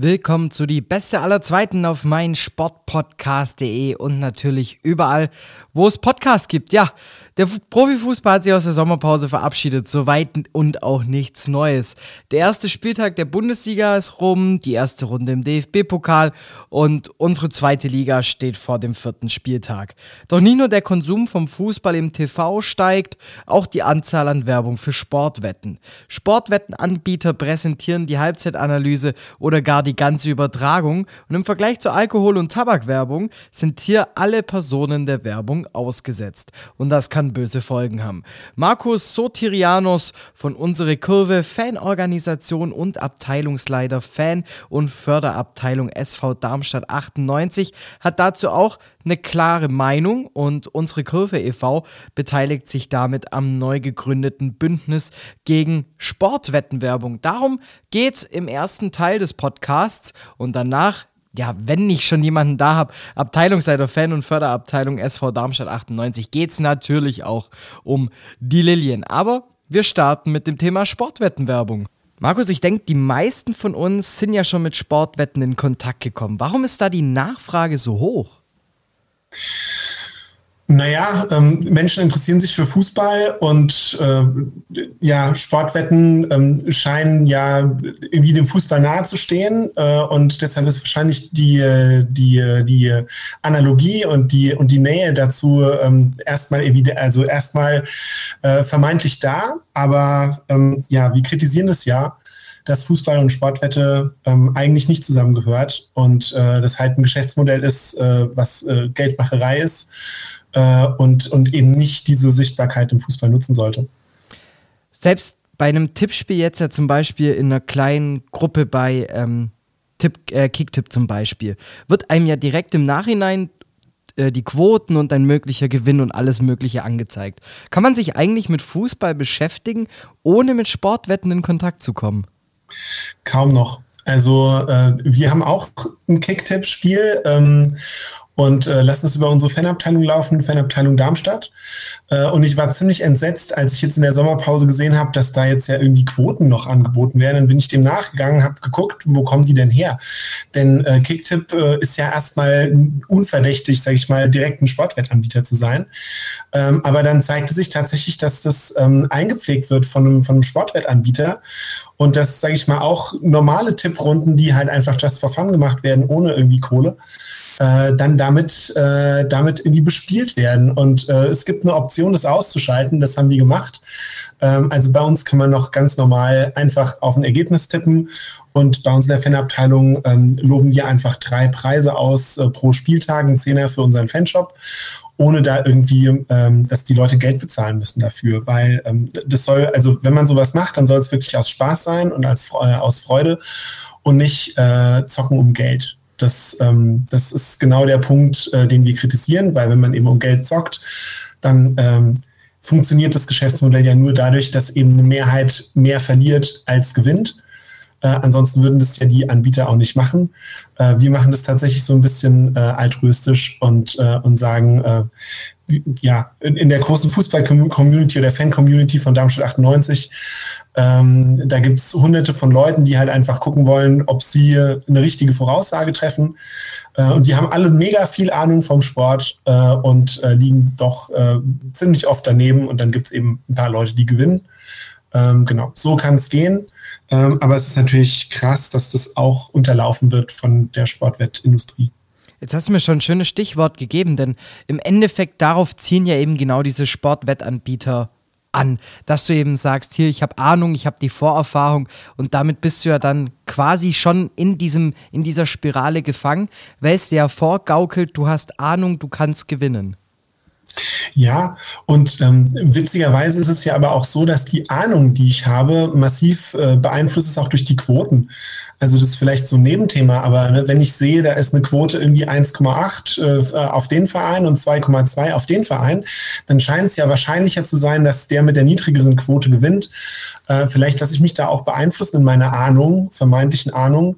Willkommen zu die beste aller Zweiten auf meinsportpodcast.de und natürlich überall, wo es Podcasts gibt. Ja, der Profifußball hat sich aus der Sommerpause verabschiedet, soweit und auch nichts Neues. Der erste Spieltag der Bundesliga ist rum, die erste Runde im DFB-Pokal und unsere zweite Liga steht vor dem vierten Spieltag. Doch nicht nur der Konsum vom Fußball im TV steigt, auch die Anzahl an Werbung für Sportwetten. Sportwettenanbieter präsentieren die Halbzeitanalyse oder gar die ganze Übertragung und im Vergleich zur Alkohol- und Tabakwerbung sind hier alle Personen der Werbung ausgesetzt. Und das kann böse Folgen haben. Markus Sotirianos von Unsere Kurve, Fanorganisation und Abteilungsleiter Fan- und Förderabteilung SV Darmstadt 98, hat dazu auch eine klare Meinung und Unsere Kurve e.V. beteiligt sich damit am neu gegründeten Bündnis gegen Sportwettenwerbung. Darum geht es im ersten Teil des Podcasts und danach ja, wenn ich schon jemanden da habe, Abteilungsleiter Fan- und Förderabteilung SV Darmstadt 98, geht es natürlich auch um die Lilien. Aber wir starten mit dem Thema Sportwettenwerbung. Markus, ich denke, die meisten von uns sind ja schon mit Sportwetten in Kontakt gekommen. Warum ist da die Nachfrage so hoch? Naja, ähm, Menschen interessieren sich für Fußball und äh, ja, Sportwetten ähm, scheinen ja irgendwie dem Fußball nahe zu stehen äh, und deshalb ist wahrscheinlich die, die, die Analogie und die, und die Nähe dazu ähm, erstmal also erstmal äh, vermeintlich da, aber ähm, ja, wir kritisieren das ja dass Fußball und Sportwette ähm, eigentlich nicht zusammengehört und äh, das halt ein Geschäftsmodell ist, äh, was äh, Geldmacherei ist äh, und, und eben nicht diese Sichtbarkeit im Fußball nutzen sollte. Selbst bei einem Tippspiel jetzt ja zum Beispiel in einer kleinen Gruppe bei ähm, Tipp, äh, Kicktipp zum Beispiel, wird einem ja direkt im Nachhinein äh, die Quoten und ein möglicher Gewinn und alles Mögliche angezeigt. Kann man sich eigentlich mit Fußball beschäftigen, ohne mit Sportwetten in Kontakt zu kommen? Kaum noch. Also äh, wir haben auch ein Kicktipp-Spiel ähm, und äh, lassen es über unsere Fanabteilung laufen, Fanabteilung Darmstadt. Äh, und ich war ziemlich entsetzt, als ich jetzt in der Sommerpause gesehen habe, dass da jetzt ja irgendwie Quoten noch angeboten werden. Dann bin ich dem nachgegangen, habe geguckt, wo kommen die denn her? Denn äh, Kicktip äh, ist ja erstmal unverdächtig, sage ich mal, direkt ein Sportwettanbieter zu sein. Ähm, aber dann zeigte sich tatsächlich, dass das ähm, eingepflegt wird von einem, von einem Sportwettanbieter und dass, sage ich mal, auch normale Tipprunden, die halt einfach just for fun gemacht werden, ohne irgendwie Kohle, äh, dann damit, äh, damit irgendwie bespielt werden. Und äh, es gibt eine Option, das auszuschalten. Das haben wir gemacht. Ähm, also bei uns kann man noch ganz normal einfach auf ein Ergebnis tippen. Und bei uns in der Fanabteilung ähm, loben wir einfach drei Preise aus äh, pro Spieltag, ein Zehner für unseren Fanshop ohne da irgendwie, ähm, dass die Leute Geld bezahlen müssen dafür. Weil ähm, das soll, also wenn man sowas macht, dann soll es wirklich aus Spaß sein und als, äh, aus Freude und nicht äh, zocken um Geld. Das, ähm, das ist genau der Punkt, äh, den wir kritisieren, weil wenn man eben um Geld zockt, dann ähm, funktioniert das Geschäftsmodell ja nur dadurch, dass eben eine Mehrheit mehr verliert als gewinnt. Äh, ansonsten würden das ja die Anbieter auch nicht machen. Äh, wir machen das tatsächlich so ein bisschen äh, altruistisch und, äh, und sagen, äh, ja, in, in der großen Fußball-Community oder Fan-Community von Darmstadt 98 ähm, da gibt es hunderte von Leuten, die halt einfach gucken wollen, ob sie eine richtige Voraussage treffen. Äh, und die haben alle mega viel Ahnung vom Sport und liegen doch ziemlich oft daneben. Und dann gibt es eben ein paar Leute, die gewinnen. Ähm, genau, so kann es gehen. Ähm, aber es ist natürlich krass, dass das auch unterlaufen wird von der Sportwettindustrie. Jetzt hast du mir schon ein schönes Stichwort gegeben, denn im Endeffekt darauf ziehen ja eben genau diese Sportwettanbieter an, dass du eben sagst, hier, ich habe Ahnung, ich habe die Vorerfahrung und damit bist du ja dann quasi schon in diesem in dieser Spirale gefangen, weil es dir ja vorgaukelt, du hast Ahnung, du kannst gewinnen. Ja, und ähm, witzigerweise ist es ja aber auch so, dass die Ahnung, die ich habe, massiv äh, beeinflusst ist auch durch die Quoten. Also das ist vielleicht so ein Nebenthema, aber ne, wenn ich sehe, da ist eine Quote irgendwie 1,8 äh, auf den Verein und 2,2 auf den Verein, dann scheint es ja wahrscheinlicher zu sein, dass der mit der niedrigeren Quote gewinnt. Äh, vielleicht lasse ich mich da auch beeinflussen in meiner Ahnung, vermeintlichen Ahnung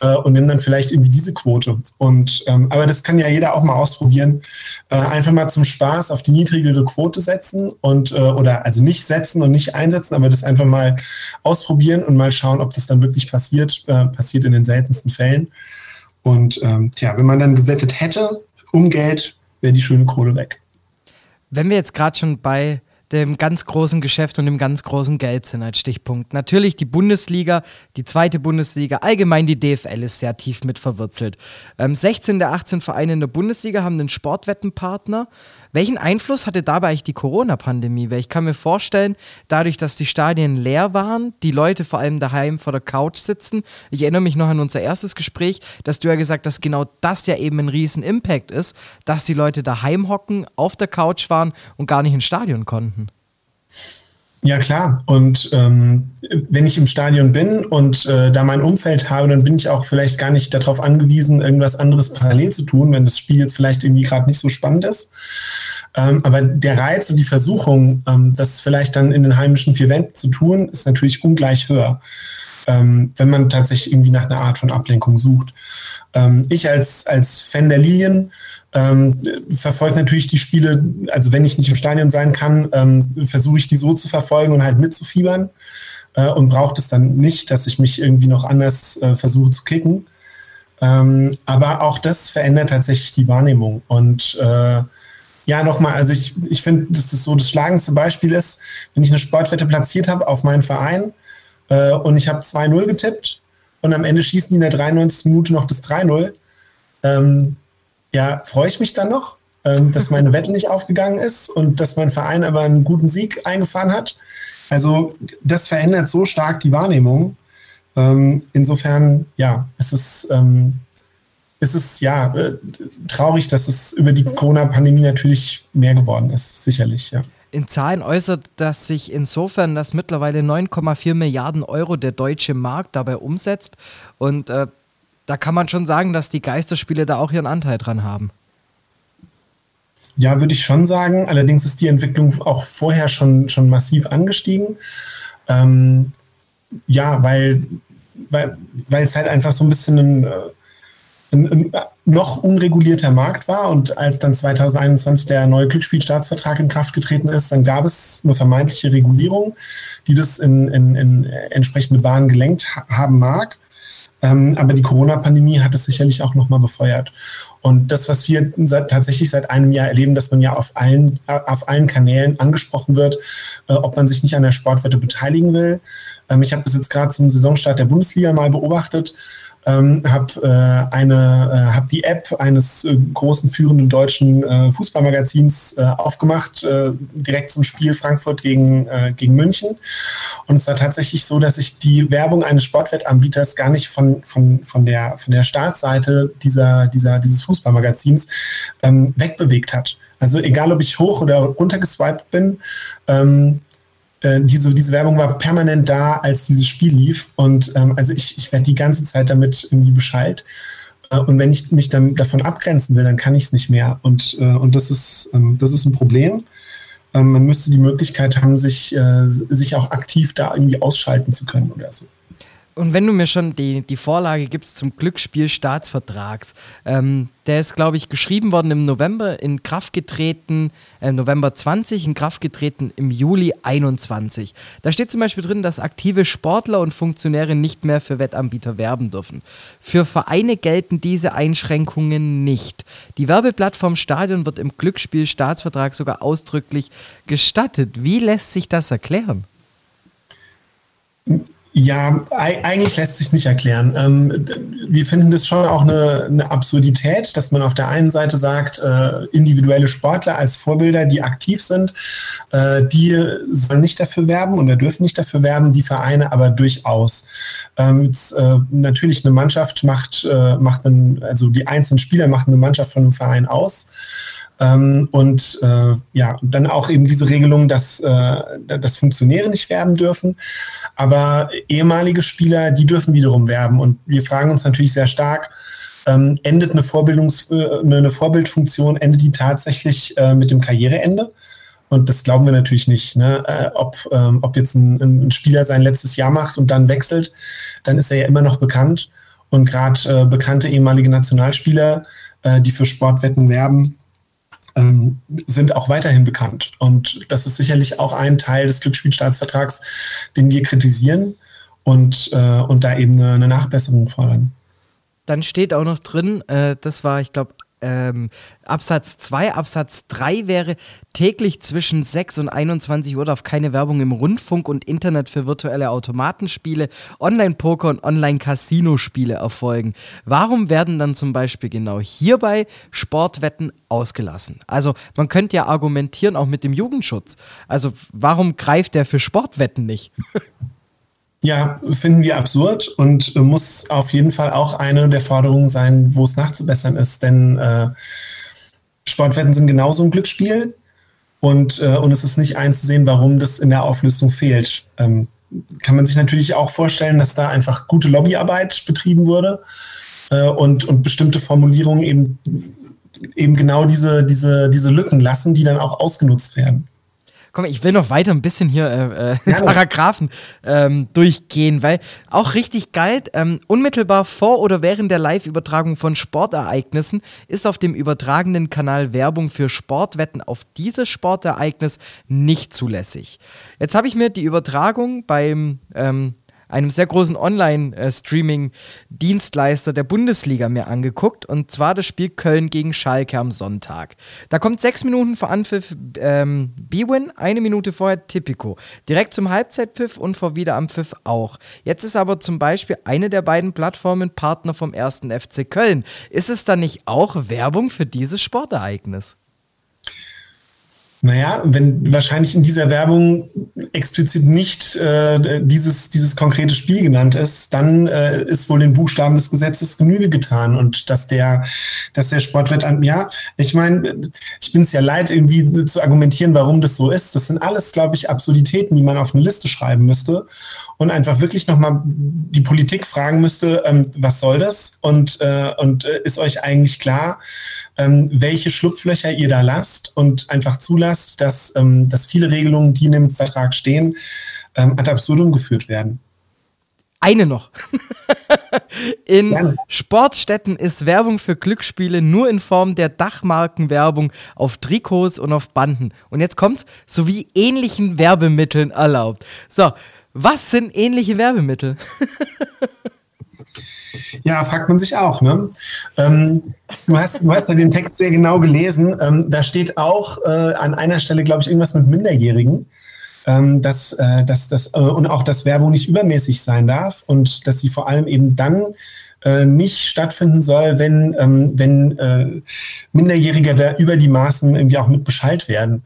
äh, und nimm dann vielleicht irgendwie diese Quote. Und ähm, aber das kann ja jeder auch mal ausprobieren. Äh, einfach mal zum Spaß auf die niedrigere Quote setzen und äh, oder also nicht setzen und nicht einsetzen, aber das einfach mal ausprobieren und mal schauen, ob das dann wirklich passiert. Äh, passiert in den seltensten Fällen. Und ähm, tja, wenn man dann gewettet hätte um Geld, wäre die schöne Kohle weg. Wenn wir jetzt gerade schon bei dem ganz großen Geschäft und dem ganz großen Geld sind als Stichpunkt. Natürlich die Bundesliga, die zweite Bundesliga, allgemein die DFL ist sehr tief mit verwurzelt. Ähm, 16 der 18 Vereine in der Bundesliga haben einen Sportwettenpartner. Welchen Einfluss hatte dabei eigentlich die Corona-Pandemie? Weil ich kann mir vorstellen, dadurch, dass die Stadien leer waren, die Leute vor allem daheim vor der Couch sitzen. Ich erinnere mich noch an unser erstes Gespräch, dass du ja gesagt hast, genau das ja eben ein riesen Impact ist, dass die Leute daheim hocken, auf der Couch waren und gar nicht ins Stadion konnten. Ja, klar. Und ähm, wenn ich im Stadion bin und äh, da mein Umfeld habe, dann bin ich auch vielleicht gar nicht darauf angewiesen, irgendwas anderes parallel zu tun, wenn das Spiel jetzt vielleicht irgendwie gerade nicht so spannend ist. Ähm, aber der Reiz und die Versuchung, ähm, das vielleicht dann in den heimischen vier Wänden zu tun, ist natürlich ungleich höher, ähm, wenn man tatsächlich irgendwie nach einer Art von Ablenkung sucht. Ähm, ich als, als Fan der Lilien ähm, verfolge natürlich die Spiele, also wenn ich nicht im Stadion sein kann, ähm, versuche ich die so zu verfolgen und halt mitzufiebern äh, und braucht es dann nicht, dass ich mich irgendwie noch anders äh, versuche zu kicken. Ähm, aber auch das verändert tatsächlich die Wahrnehmung. Und äh, ja, nochmal, also ich, ich finde, dass das so das schlagendste Beispiel ist, wenn ich eine Sportwette platziert habe auf meinen Verein äh, und ich habe 2-0 getippt und am Ende schießen die in der 93. Minute noch das 3-0. Ähm, ja, freue ich mich dann noch, ähm, dass meine Wette nicht aufgegangen ist und dass mein Verein aber einen guten Sieg eingefahren hat. Also das verändert so stark die Wahrnehmung. Ähm, insofern, ja, es ist, ähm, es ist ja äh, traurig, dass es über die Corona-Pandemie natürlich mehr geworden ist, sicherlich, ja. In Zahlen äußert das sich insofern, dass mittlerweile 9,4 Milliarden Euro der deutsche Markt dabei umsetzt. Und äh, da kann man schon sagen, dass die Geisterspiele da auch ihren Anteil dran haben. Ja, würde ich schon sagen. Allerdings ist die Entwicklung auch vorher schon, schon massiv angestiegen. Ähm, ja, weil, weil, es halt einfach so ein bisschen ein, äh, ein, ein, noch unregulierter Markt war und als dann 2021 der neue Glücksspielstaatsvertrag in Kraft getreten ist, dann gab es eine vermeintliche Regulierung, die das in, in, in entsprechende Bahnen gelenkt haben mag. Ähm, aber die Corona-Pandemie hat es sicherlich auch nochmal befeuert. Und das, was wir seit, tatsächlich seit einem Jahr erleben, dass man ja auf allen, auf allen Kanälen angesprochen wird, äh, ob man sich nicht an der Sportwette beteiligen will. Ähm, ich habe das jetzt gerade zum Saisonstart der Bundesliga mal beobachtet ähm, habe äh, eine, äh, habe die App eines äh, großen führenden deutschen äh, Fußballmagazins äh, aufgemacht, äh, direkt zum Spiel Frankfurt gegen, gegen München. Und es war tatsächlich so, dass sich die Werbung eines Sportwettanbieters gar nicht von, von, von, der, von der Startseite dieser, dieser, dieses Fußballmagazins ähm, wegbewegt hat. Also egal, ob ich hoch oder runter geswiped bin, ähm, äh, diese, diese Werbung war permanent da, als dieses Spiel lief. Und ähm, also ich, ich werde die ganze Zeit damit irgendwie Bescheid. Äh, und wenn ich mich dann davon abgrenzen will, dann kann ich es nicht mehr. Und, äh, und das, ist, ähm, das ist ein Problem. Ähm, man müsste die Möglichkeit haben, sich, äh, sich auch aktiv da irgendwie ausschalten zu können oder so. Und wenn du mir schon die, die Vorlage gibst zum Glücksspielstaatsvertrags, ähm, der ist, glaube ich, geschrieben worden im November, in Kraft getreten, äh, November 20, in Kraft getreten im Juli 21. Da steht zum Beispiel drin, dass aktive Sportler und Funktionäre nicht mehr für Wettanbieter werben dürfen. Für Vereine gelten diese Einschränkungen nicht. Die Werbeplattform Stadion wird im Glücksspielstaatsvertrag sogar ausdrücklich gestattet. Wie lässt sich das erklären? Ja, eigentlich lässt sich nicht erklären. Ähm, wir finden das schon auch eine, Absurdität, dass man auf der einen Seite sagt, äh, individuelle Sportler als Vorbilder, die aktiv sind, äh, die sollen nicht dafür werben oder dürfen nicht dafür werben, die Vereine aber durchaus. Ähm, äh, natürlich eine Mannschaft macht, macht einen, also die einzelnen Spieler machen eine Mannschaft von einem Verein aus. Ähm, und äh, ja, dann auch eben diese Regelung, dass, äh, dass Funktionäre nicht werben dürfen. Aber ehemalige Spieler, die dürfen wiederum werben. Und wir fragen uns natürlich sehr stark, ähm, endet eine, Vorbildungs äh, eine Vorbildfunktion, endet die tatsächlich äh, mit dem Karriereende? Und das glauben wir natürlich nicht. Ne? Äh, ob, ähm, ob jetzt ein, ein, Spieler sein letztes Jahr macht und dann wechselt, dann ist er ja immer noch bekannt. Und gerade äh, bekannte ehemalige Nationalspieler, äh, die für Sportwetten werben, ähm, sind auch weiterhin bekannt. Und das ist sicherlich auch ein Teil des Glücksspielstaatsvertrags, den wir kritisieren und, äh, und da eben eine, eine Nachbesserung fordern. Dann steht auch noch drin, äh, das war, ich glaube, ähm, Absatz 2. Absatz 3 wäre täglich zwischen 6 und 21 Uhr darf keine Werbung im Rundfunk und Internet für virtuelle Automatenspiele, Online-Poker und Online-Casino-Spiele erfolgen. Warum werden dann zum Beispiel genau hierbei Sportwetten ausgelassen? Also man könnte ja argumentieren, auch mit dem Jugendschutz. Also warum greift der für Sportwetten nicht? Ja, finden wir absurd und äh, muss auf jeden Fall auch eine der Forderungen sein, wo es nachzubessern ist. Denn äh, Sportwetten sind genauso ein Glücksspiel und, äh, und es ist nicht einzusehen, warum das in der Auflistung fehlt. Ähm, kann man sich natürlich auch vorstellen, dass da einfach gute Lobbyarbeit betrieben wurde äh, und, und bestimmte Formulierungen eben, eben genau diese, diese, diese Lücken lassen, die dann auch ausgenutzt werden. Komm, ich will noch weiter ein bisschen hier äh, äh, Paragraphen ähm, durchgehen, weil auch richtig geil, ähm, unmittelbar vor oder während der Live-Übertragung von Sportereignissen ist auf dem übertragenen Kanal Werbung für Sportwetten auf dieses Sportereignis nicht zulässig. Jetzt habe ich mir die Übertragung beim ähm, einem sehr großen Online-Streaming-Dienstleister der Bundesliga mir angeguckt. Und zwar das Spiel Köln gegen Schalke am Sonntag. Da kommt sechs Minuten vor Anpfiff ähm, B-Win, eine Minute vorher Tipico. Direkt zum Halbzeitpfiff und vor Wiederampfiff auch. Jetzt ist aber zum Beispiel eine der beiden Plattformen Partner vom ersten FC Köln. Ist es dann nicht auch Werbung für dieses Sportereignis? Naja, wenn wahrscheinlich in dieser Werbung explizit nicht äh, dieses, dieses konkrete Spiel genannt ist, dann äh, ist wohl den Buchstaben des Gesetzes Genüge getan und dass der, dass der Sportwett an, ja, ich meine, ich bin es ja leid, irgendwie zu argumentieren, warum das so ist. Das sind alles, glaube ich, Absurditäten, die man auf eine Liste schreiben müsste und einfach wirklich nochmal die Politik fragen müsste, ähm, was soll das? Und, äh, und äh, ist euch eigentlich klar, ähm, welche Schlupflöcher ihr da lasst und einfach zulasst, dass, ähm, dass viele Regelungen, die in dem Vertrag stehen, ähm, ad absurdum geführt werden. Eine noch. in Gerne. Sportstätten ist Werbung für Glücksspiele nur in Form der Dachmarkenwerbung auf Trikots und auf Banden. Und jetzt kommt's, sowie ähnlichen Werbemitteln erlaubt. So, was sind ähnliche Werbemittel? Ja, fragt man sich auch. Ne? Ähm, du, hast, du hast ja den Text sehr genau gelesen. Ähm, da steht auch äh, an einer Stelle, glaube ich, irgendwas mit Minderjährigen. Ähm, dass, äh, dass, dass, äh, und auch, dass Werbung nicht übermäßig sein darf und dass sie vor allem eben dann nicht stattfinden soll, wenn, ähm, wenn äh, Minderjährige da über die Maßen irgendwie auch mit Bescheid werden.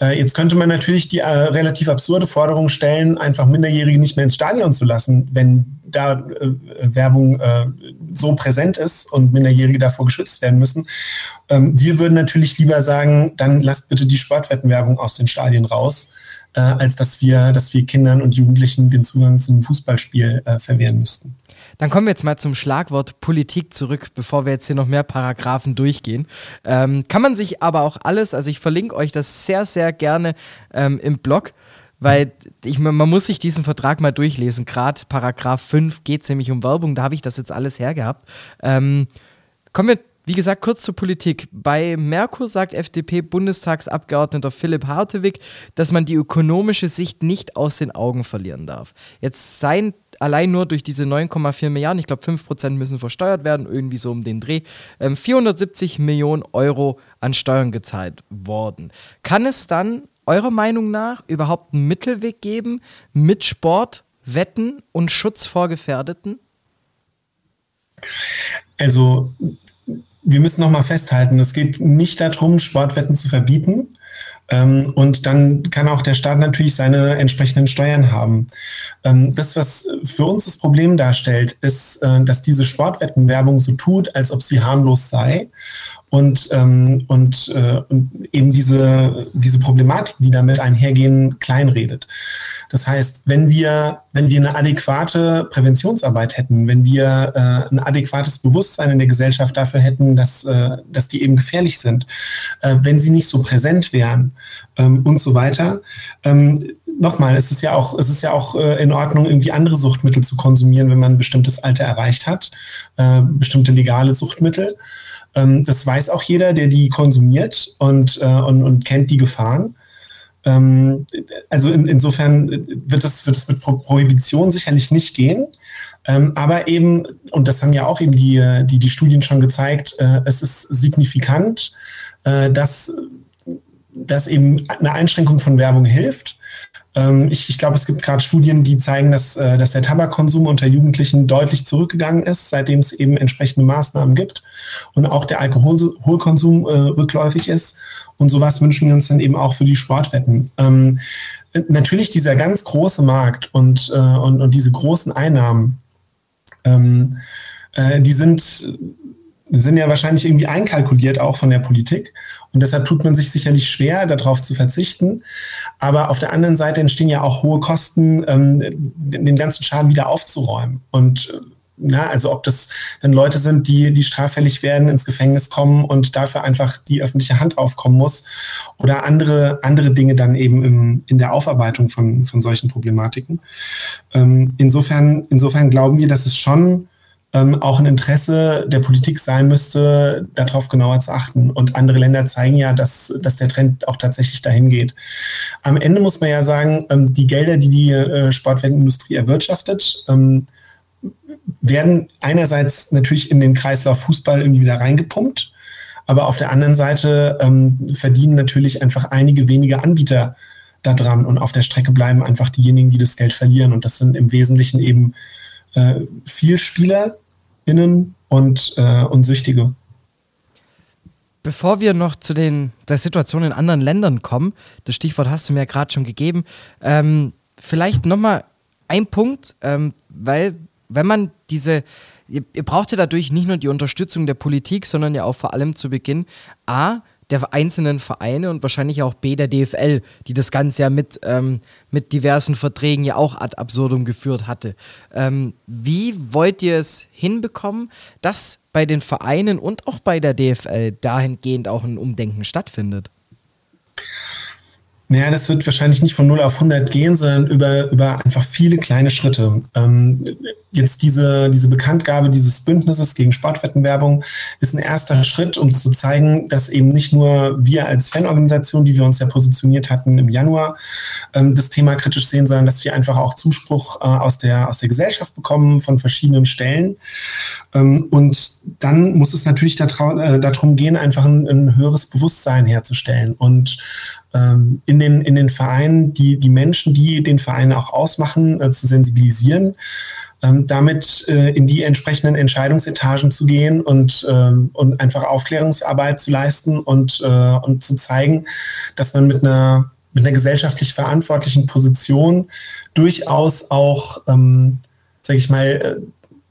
Äh, jetzt könnte man natürlich die äh, relativ absurde Forderung stellen, einfach Minderjährige nicht mehr ins Stadion zu lassen, wenn da äh, Werbung äh, so präsent ist und Minderjährige davor geschützt werden müssen. Ähm, wir würden natürlich lieber sagen, dann lasst bitte die Sportwettenwerbung aus den Stadien raus, äh, als dass wir, dass wir Kindern und Jugendlichen den Zugang zum Fußballspiel äh, verwehren müssten. Dann kommen wir jetzt mal zum Schlagwort Politik zurück, bevor wir jetzt hier noch mehr Paragraphen durchgehen. Ähm, kann man sich aber auch alles, also ich verlinke euch das sehr, sehr gerne ähm, im Blog weil ich, man muss sich diesen Vertrag mal durchlesen. Gerade Paragraph 5 geht es nämlich um Werbung, da habe ich das jetzt alles hergehabt. Ähm, kommen wir, wie gesagt, kurz zur Politik. Bei Merkur sagt FDP-Bundestagsabgeordneter Philipp Hartewig, dass man die ökonomische Sicht nicht aus den Augen verlieren darf. Jetzt seien allein nur durch diese 9,4 Milliarden, ich glaube 5% müssen versteuert werden, irgendwie so um den Dreh, 470 ähm, Millionen Euro an Steuern gezahlt worden. Kann es dann eurer Meinung nach überhaupt einen Mittelweg geben mit Sport, Wetten und Schutz vor Gefährdeten? Also, wir müssen noch mal festhalten, es geht nicht darum, Sportwetten zu verbieten. Ähm, und dann kann auch der Staat natürlich seine entsprechenden Steuern haben. Ähm, das, was für uns das Problem darstellt, ist, äh, dass diese Sportwettenwerbung so tut, als ob sie harmlos sei und, ähm, und, äh, und eben diese, diese Problematik, die damit einhergehen, kleinredet. Das heißt, wenn wir, wenn wir eine adäquate Präventionsarbeit hätten, wenn wir äh, ein adäquates Bewusstsein in der Gesellschaft dafür hätten, dass, äh, dass die eben gefährlich sind, äh, wenn sie nicht so präsent wären ähm, und so weiter, ähm, nochmal, es ist ja auch, es ist ja auch äh, in Ordnung, irgendwie andere Suchtmittel zu konsumieren, wenn man ein bestimmtes Alter erreicht hat, äh, bestimmte legale Suchtmittel. Ähm, das weiß auch jeder, der die konsumiert und, äh, und, und kennt die Gefahren. Ähm, also in, insofern wird es, wird es mit Pro Prohibition sicherlich nicht gehen. Ähm, aber eben, und das haben ja auch eben die, die, die Studien schon gezeigt, äh, es ist signifikant, äh, dass, dass eben eine Einschränkung von Werbung hilft. Ähm, ich, ich glaube, es gibt gerade Studien, die zeigen, dass, äh, dass der Tabakkonsum unter Jugendlichen deutlich zurückgegangen ist, seitdem es eben entsprechende Maßnahmen gibt und auch der Alkoholkonsum äh, rückläufig ist. Und sowas wünschen wir uns dann eben auch für die Sportwetten. Ähm, natürlich dieser ganz große Markt und, äh, und, und diese großen Einnahmen, ähm, äh, die sind, sind ja wahrscheinlich irgendwie einkalkuliert auch von der Politik. Und deshalb tut man sich sicherlich schwer, darauf zu verzichten. Aber auf der anderen Seite entstehen ja auch hohe Kosten, ähm, den ganzen Schaden wieder aufzuräumen. Und äh, na, also ob das dann Leute sind, die, die straffällig werden, ins Gefängnis kommen und dafür einfach die öffentliche Hand aufkommen muss oder andere, andere Dinge dann eben im, in der Aufarbeitung von, von solchen Problematiken. Ähm, insofern, insofern glauben wir, dass es schon ähm, auch ein Interesse der Politik sein müsste, darauf genauer zu achten. Und andere Länder zeigen ja, dass, dass der Trend auch tatsächlich dahin geht. Am Ende muss man ja sagen, ähm, die Gelder, die die äh, Sportwettenindustrie erwirtschaftet, ähm, werden einerseits natürlich in den Kreislauf Fußball irgendwie wieder reingepumpt, aber auf der anderen Seite ähm, verdienen natürlich einfach einige wenige Anbieter daran und auf der Strecke bleiben einfach diejenigen, die das Geld verlieren. Und das sind im Wesentlichen eben äh, viel SpielerInnen und, äh, und Süchtige. Bevor wir noch zu den, der Situation in anderen Ländern kommen, das Stichwort hast du mir ja gerade schon gegeben, ähm, vielleicht nochmal ein Punkt, ähm, weil wenn man diese, ihr, ihr braucht ja dadurch nicht nur die Unterstützung der Politik, sondern ja auch vor allem zu Beginn A, der einzelnen Vereine und wahrscheinlich auch B, der DFL, die das Ganze ja mit, ähm, mit diversen Verträgen ja auch ad absurdum geführt hatte. Ähm, wie wollt ihr es hinbekommen, dass bei den Vereinen und auch bei der DFL dahingehend auch ein Umdenken stattfindet? Naja, das wird wahrscheinlich nicht von 0 auf 100 gehen, sondern über, über einfach viele kleine Schritte. Ähm, jetzt diese, diese Bekanntgabe dieses Bündnisses gegen Sportwettenwerbung ist ein erster Schritt, um zu zeigen, dass eben nicht nur wir als Fanorganisation, die wir uns ja positioniert hatten im Januar, ähm, das Thema kritisch sehen, sondern dass wir einfach auch Zuspruch äh, aus, der, aus der Gesellschaft bekommen von verschiedenen Stellen. Ähm, und dann muss es natürlich äh, darum gehen, einfach ein, ein höheres Bewusstsein herzustellen und ähm, in, den, in den Vereinen die, die Menschen, die den Verein auch ausmachen, äh, zu sensibilisieren ähm, damit äh, in die entsprechenden Entscheidungsetagen zu gehen und, ähm, und einfach Aufklärungsarbeit zu leisten und, äh, und zu zeigen, dass man mit einer, mit einer gesellschaftlich verantwortlichen Position durchaus auch, ähm, sage ich mal, äh,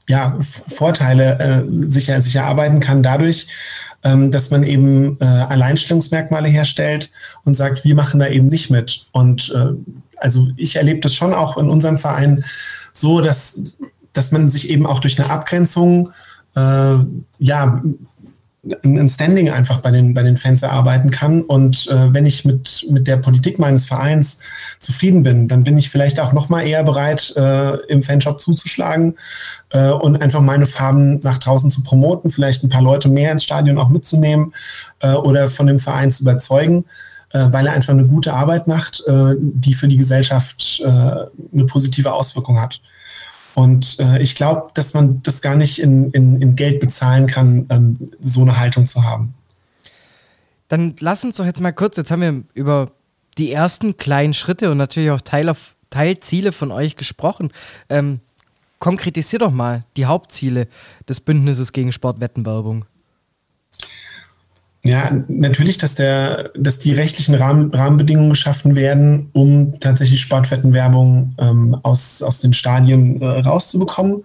ja, Vorteile äh, sicher, sicher erarbeiten kann dadurch, ähm, dass man eben äh, Alleinstellungsmerkmale herstellt und sagt, wir machen da eben nicht mit. Und äh, also ich erlebe das schon auch in unserem Verein, so, dass, dass man sich eben auch durch eine Abgrenzung äh, ja ein Standing einfach bei den, bei den Fans erarbeiten kann. Und äh, wenn ich mit, mit der Politik meines Vereins zufrieden bin, dann bin ich vielleicht auch noch mal eher bereit, äh, im Fanshop zuzuschlagen äh, und einfach meine Farben nach draußen zu promoten, vielleicht ein paar Leute mehr ins Stadion auch mitzunehmen äh, oder von dem Verein zu überzeugen. Äh, weil er einfach eine gute Arbeit macht, äh, die für die Gesellschaft äh, eine positive Auswirkung hat. Und äh, ich glaube, dass man das gar nicht in, in, in Geld bezahlen kann, ähm, so eine Haltung zu haben. Dann lass uns doch jetzt mal kurz, jetzt haben wir über die ersten kleinen Schritte und natürlich auch Teil auf, Teilziele von euch gesprochen. Ähm, konkretisier doch mal die Hauptziele des Bündnisses gegen Sportwettenwerbung. Ja, natürlich, dass, der, dass die rechtlichen Rahmen, Rahmenbedingungen geschaffen werden, um tatsächlich Sportwettenwerbung ähm, aus, aus den Stadien äh, rauszubekommen.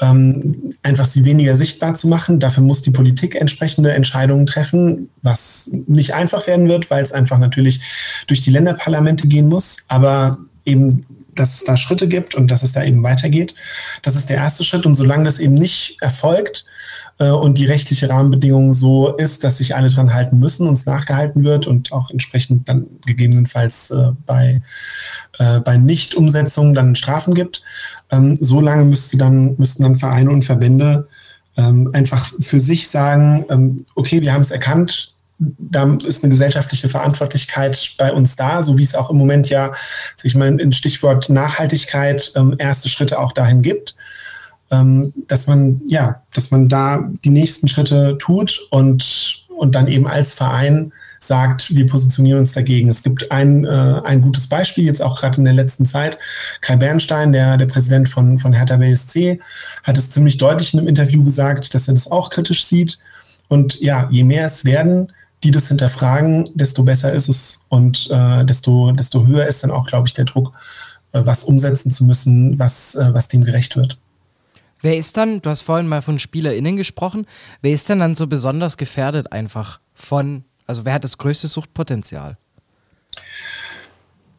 Ähm, einfach sie weniger sichtbar zu machen. Dafür muss die Politik entsprechende Entscheidungen treffen, was nicht einfach werden wird, weil es einfach natürlich durch die Länderparlamente gehen muss. Aber eben dass es da Schritte gibt und dass es da eben weitergeht. Das ist der erste Schritt. Und solange das eben nicht erfolgt, äh, und die rechtliche Rahmenbedingung so ist, dass sich alle dran halten müssen und es nachgehalten wird und auch entsprechend dann gegebenenfalls äh, bei, äh, bei Nichtumsetzung dann Strafen gibt. Ähm, so lange müsste dann, müssten dann Vereine und Verbände ähm, einfach für sich sagen, ähm, okay, wir haben es erkannt, da ist eine gesellschaftliche Verantwortlichkeit bei uns da, so wie es auch im Moment ja, ich meine, in Stichwort Nachhaltigkeit ähm, erste Schritte auch dahin gibt, ähm, dass man, ja, dass man da die nächsten Schritte tut und, und dann eben als Verein sagt, wir positionieren uns dagegen. Es gibt ein, äh, ein gutes Beispiel, jetzt auch gerade in der letzten Zeit. Kai Bernstein, der, der Präsident von, von Hertha BSC, hat es ziemlich deutlich in einem Interview gesagt, dass er das auch kritisch sieht. Und ja, je mehr es werden, die das hinterfragen, desto besser ist es und äh, desto, desto höher ist dann auch, glaube ich, der Druck, äh, was umsetzen zu müssen, was, äh, was dem gerecht wird. Wer ist dann, du hast vorhin mal von SpielerInnen gesprochen, wer ist denn dann so besonders gefährdet einfach von, also wer hat das größte Suchtpotenzial?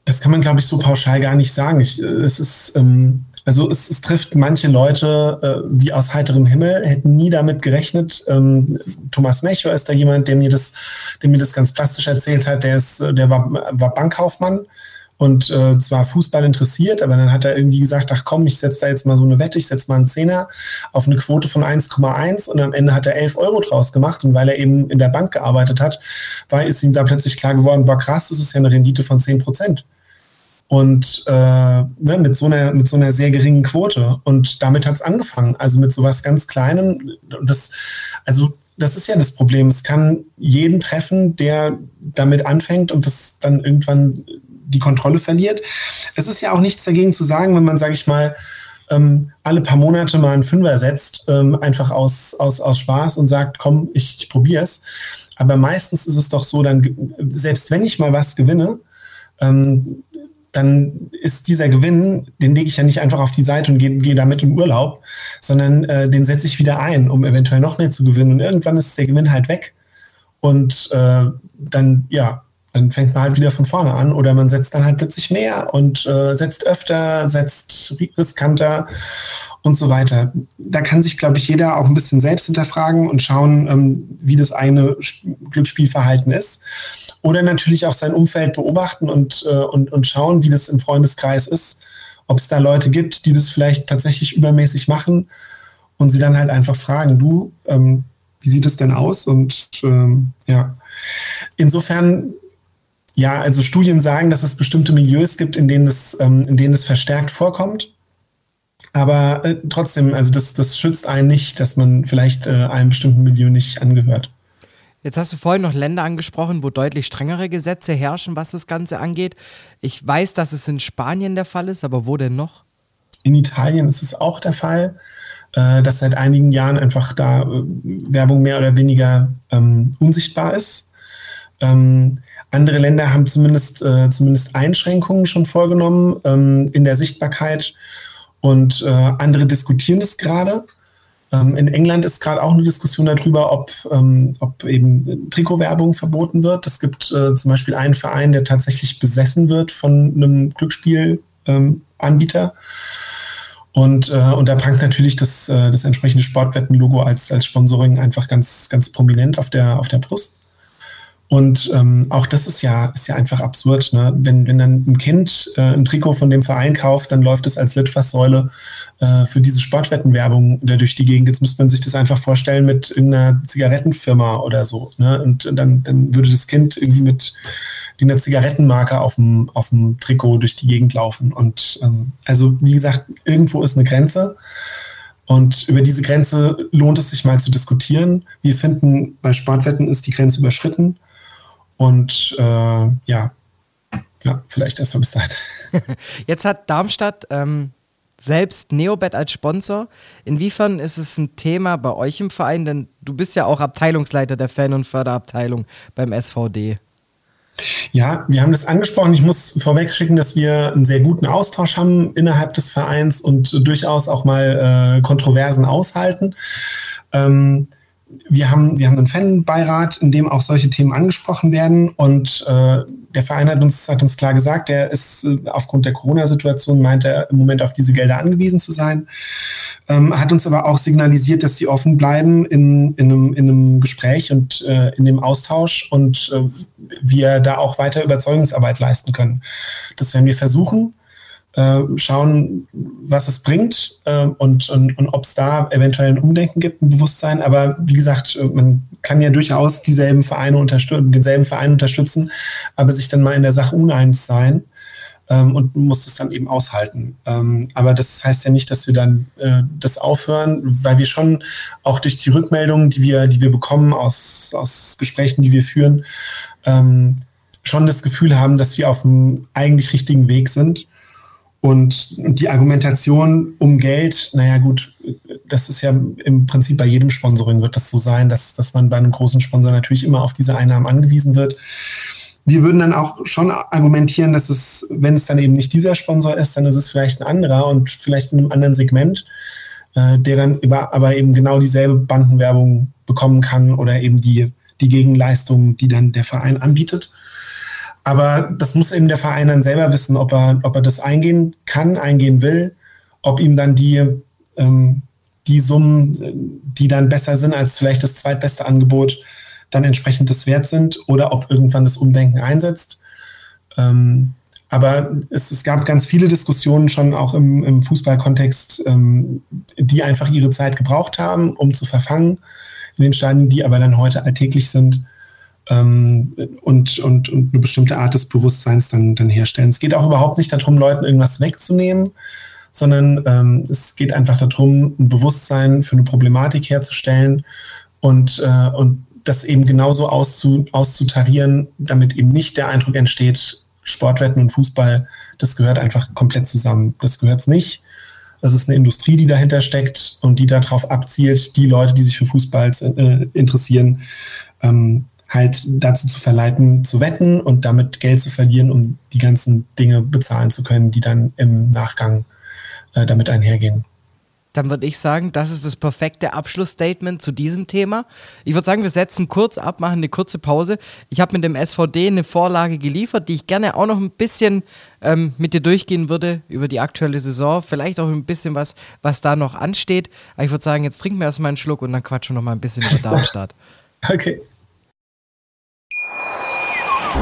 Das kann man, glaube ich, so pauschal gar nicht sagen. Ich, äh, es ist, ähm, also es, es, trifft manche Leute äh, wie aus heiterem Himmel, hätten nie damit gerechnet. Ähm, Thomas Mecher ist da jemand, der mir das, der mir das ganz plastisch erzählt hat. Der ist, der war, war Bankkaufmann und äh, zwar Fußball interessiert, aber dann hat er irgendwie gesagt, ach komm, ich setze da jetzt mal so eine Wette, ich setze mal einen Zehner auf eine Quote von 1,1 und am Ende hat er 11 Euro draus gemacht und weil er eben in der Bank gearbeitet hat, war ist ihm da plötzlich klar geworden, boah krass, das ist ja eine Rendite von 10 Prozent und äh, ne, mit, so einer, mit so einer sehr geringen Quote. Und damit hat es angefangen. Also mit sowas ganz Kleinem. Das, also das ist ja das Problem. Es kann jeden treffen, der damit anfängt und das dann irgendwann die Kontrolle verliert. Es ist ja auch nichts dagegen zu sagen, wenn man, sage ich mal, ähm, alle paar Monate mal einen Fünfer setzt, ähm, einfach aus, aus, aus Spaß und sagt, komm, ich, ich probiere es. Aber meistens ist es doch so, dann, selbst wenn ich mal was gewinne, ähm, dann ist dieser Gewinn, den lege ich ja nicht einfach auf die Seite und gehe, gehe damit in Urlaub, sondern äh, den setze ich wieder ein, um eventuell noch mehr zu gewinnen. Und irgendwann ist der Gewinn halt weg. Und äh, dann, ja, dann fängt man halt wieder von vorne an oder man setzt dann halt plötzlich mehr und äh, setzt öfter, setzt riskanter und so weiter. Da kann sich, glaube ich, jeder auch ein bisschen selbst hinterfragen und schauen, ähm, wie das eigene Glücksspielverhalten ist. Oder natürlich auch sein Umfeld beobachten und, äh, und, und schauen, wie das im Freundeskreis ist, ob es da Leute gibt, die das vielleicht tatsächlich übermäßig machen und sie dann halt einfach fragen, du, ähm, wie sieht es denn aus? Und ähm, ja, insofern, ja, also Studien sagen, dass es bestimmte Milieus gibt, in denen es, ähm, in denen es verstärkt vorkommt. Aber äh, trotzdem, also das, das schützt einen nicht, dass man vielleicht äh, einem bestimmten Milieu nicht angehört. Jetzt hast du vorhin noch Länder angesprochen, wo deutlich strengere Gesetze herrschen, was das Ganze angeht. Ich weiß, dass es in Spanien der Fall ist, aber wo denn noch? In Italien ist es auch der Fall, äh, dass seit einigen Jahren einfach da äh, Werbung mehr oder weniger ähm, unsichtbar ist. Ähm, andere Länder haben zumindest, äh, zumindest Einschränkungen schon vorgenommen ähm, in der Sichtbarkeit und äh, andere diskutieren das gerade. Ähm, in England ist gerade auch eine Diskussion darüber, ob, ähm, ob eben Trikotwerbung verboten wird. Es gibt äh, zum Beispiel einen Verein, der tatsächlich besessen wird von einem Glücksspielanbieter. Ähm, und, äh, und da prangt natürlich das, äh, das entsprechende Sportwetten-Logo als, als Sponsoring einfach ganz, ganz prominent auf der, auf der Brust. Und ähm, auch das ist ja, ist ja einfach absurd. Ne? Wenn, wenn dann ein Kind äh, ein Trikot von dem Verein kauft, dann läuft es als Litfaßsäule äh, für diese Sportwettenwerbung durch die Gegend. Jetzt müsste man sich das einfach vorstellen mit irgendeiner Zigarettenfirma oder so. Ne? Und dann, dann würde das Kind irgendwie mit einer Zigarettenmarke auf dem, auf dem Trikot durch die Gegend laufen. Und ähm, also, wie gesagt, irgendwo ist eine Grenze. Und über diese Grenze lohnt es sich mal zu diskutieren. Wir finden, bei Sportwetten ist die Grenze überschritten. Und äh, ja, ja, vielleicht erstmal bis dahin. Jetzt hat Darmstadt ähm, selbst Neobet als Sponsor. Inwiefern ist es ein Thema bei euch im Verein? Denn du bist ja auch Abteilungsleiter der Fan- und Förderabteilung beim SVD. Ja, wir haben das angesprochen. Ich muss vorweg schicken, dass wir einen sehr guten Austausch haben innerhalb des Vereins und durchaus auch mal äh, Kontroversen aushalten. Ähm, wir haben, wir haben einen Fanbeirat, in dem auch solche Themen angesprochen werden. Und äh, der Verein hat uns, hat uns klar gesagt, er ist äh, aufgrund der Corona-Situation, meint er im Moment auf diese Gelder angewiesen zu sein. Ähm, hat uns aber auch signalisiert, dass sie offen bleiben in, in, einem, in einem Gespräch und äh, in dem Austausch und äh, wir da auch weiter Überzeugungsarbeit leisten können. Das werden wir versuchen. Äh, schauen, was es bringt äh, und, und, und ob es da eventuell ein Umdenken gibt, ein Bewusstsein. Aber wie gesagt, äh, man kann ja durchaus dieselben Vereine unterstützen, denselben Verein unterstützen, aber sich dann mal in der Sache uneins sein ähm, und muss das dann eben aushalten. Ähm, aber das heißt ja nicht, dass wir dann äh, das aufhören, weil wir schon auch durch die Rückmeldungen, die wir, die wir bekommen aus, aus Gesprächen, die wir führen, ähm, schon das Gefühl haben, dass wir auf dem eigentlich richtigen Weg sind und die Argumentation um Geld, naja gut, das ist ja im Prinzip bei jedem Sponsoring wird das so sein, dass, dass man bei einem großen Sponsor natürlich immer auf diese Einnahmen angewiesen wird. Wir würden dann auch schon argumentieren, dass es, wenn es dann eben nicht dieser Sponsor ist, dann ist es vielleicht ein anderer und vielleicht in einem anderen Segment, äh, der dann über, aber eben genau dieselbe Bandenwerbung bekommen kann oder eben die, die Gegenleistung, die dann der Verein anbietet. Aber das muss eben der Verein dann selber wissen, ob er, ob er das eingehen kann, eingehen will, ob ihm dann die, ähm, die Summen, die dann besser sind als vielleicht das zweitbeste Angebot, dann entsprechend das wert sind oder ob irgendwann das Umdenken einsetzt. Ähm, aber es, es, gab ganz viele Diskussionen schon auch im, im Fußballkontext, ähm, die einfach ihre Zeit gebraucht haben, um zu verfangen in den Stadien, die aber dann heute alltäglich sind ähm, und, und, und eine bestimmte Art des Bewusstseins dann, dann herstellen. Es geht auch überhaupt nicht darum, Leuten irgendwas wegzunehmen, sondern ähm, es geht einfach darum, ein Bewusstsein für eine Problematik herzustellen und, äh, und das eben genauso auszu, auszutarieren, damit eben nicht der Eindruck entsteht, Sportwetten und Fußball, das gehört einfach komplett zusammen. Das gehört es nicht. Das ist eine Industrie, die dahinter steckt und die darauf abzielt, die Leute, die sich für Fußball äh, interessieren, ähm, halt dazu zu verleiten, zu wetten und damit Geld zu verlieren, um die ganzen Dinge bezahlen zu können, die dann im Nachgang äh, damit einhergehen. Dann würde ich sagen, das ist das perfekte Abschlussstatement zu diesem Thema. Ich würde sagen, wir setzen kurz ab, machen eine kurze Pause. Ich habe mit dem SVD eine Vorlage geliefert, die ich gerne auch noch ein bisschen ähm, mit dir durchgehen würde über die aktuelle Saison. Vielleicht auch ein bisschen was, was da noch ansteht. Aber ich würde sagen, jetzt trinken wir erstmal einen Schluck und dann quatschen wir noch mal ein bisschen über Darmstadt. Okay.